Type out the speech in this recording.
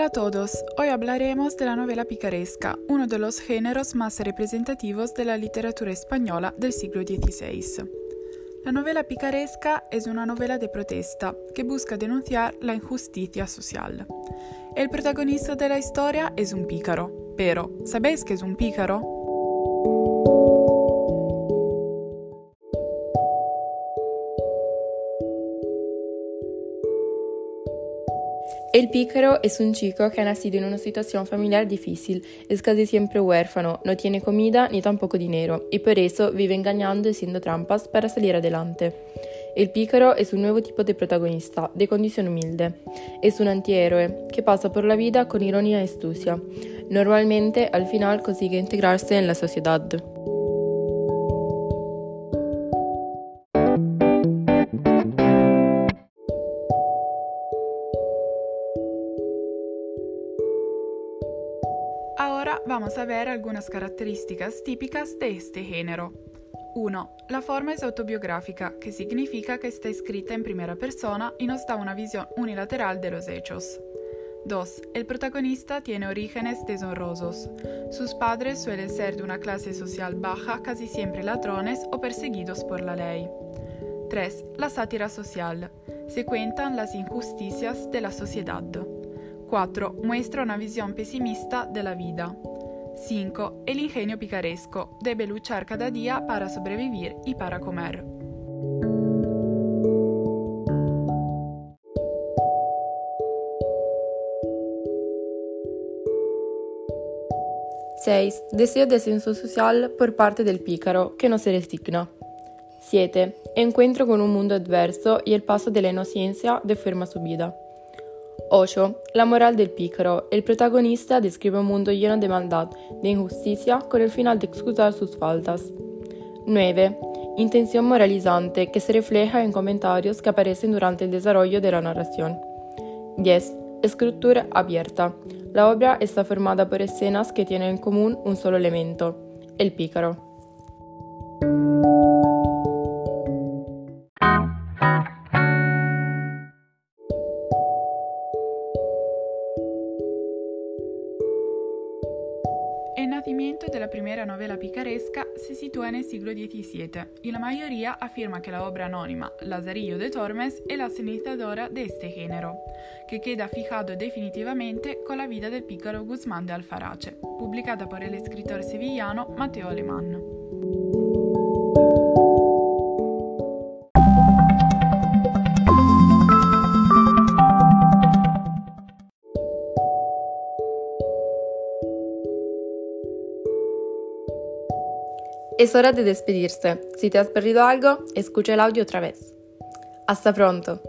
Hola a todos, hoy hablaremos de la novela picaresca, uno de los géneros más representativos de la literatura española del siglo XVI. La novela picaresca es una novela de protesta que busca denunciar la injusticia social. El protagonista de la historia es un pícaro, pero ¿sabéis qué es un pícaro? El pícaro es un chico que ha nacido en una situación familiar difícil, es casi siempre huérfano, no tiene comida ni tampoco dinero y por eso vive engañando y haciendo trampas para salir adelante. El pícaro es un nuevo tipo de protagonista, de condición humilde. Es un antihéroe que pasa por la vida con ironía y astucia. Normalmente al final consigue integrarse en la sociedad. Ahora vamos a ver algunas características típicas de este género. 1. La forma es autobiográfica, que significa que está escrita en primera persona y nos da una visión unilateral de los hechos. 2. El protagonista tiene orígenes deshonrosos. Sus padres suelen ser de una clase social baja, casi siempre ladrones o perseguidos por la ley. 3. La sátira social. Se cuentan las injusticias de la sociedad. 4. Muestra una visión pesimista de la vida. 5. El ingenio picaresco. Debe luchar cada día para sobrevivir y para comer. Seis. Deseo de ascenso social por parte del pícaro, que no se resigna. 7. Encuentro con un mundo adverso y el paso de la inocencia de forma su 8. La moral del pícaro. El protagonista describe un mundo lleno de maldad, de injusticia, con el final de excusar sus faltas. 9. Intención moralizante que se refleja en comentarios que aparecen durante el desarrollo de la narración. 10. Escritura abierta. La obra está formada por escenas que tienen en común un solo elemento, el pícaro. El nacimiento de la primera novela picaresca se sitúa en el siglo XVII y la mayoría afirma que la obra anónima Lazarillo de Tormes es la cenizadora de este género, que queda fijado definitivamente con la vida del pícaro Guzmán de Alfarache, publicada por el escritor sevillano Mateo Alemán. Es hora de despedirse. Si te has perdido algo, escucha el audio otra vez. Hasta pronto.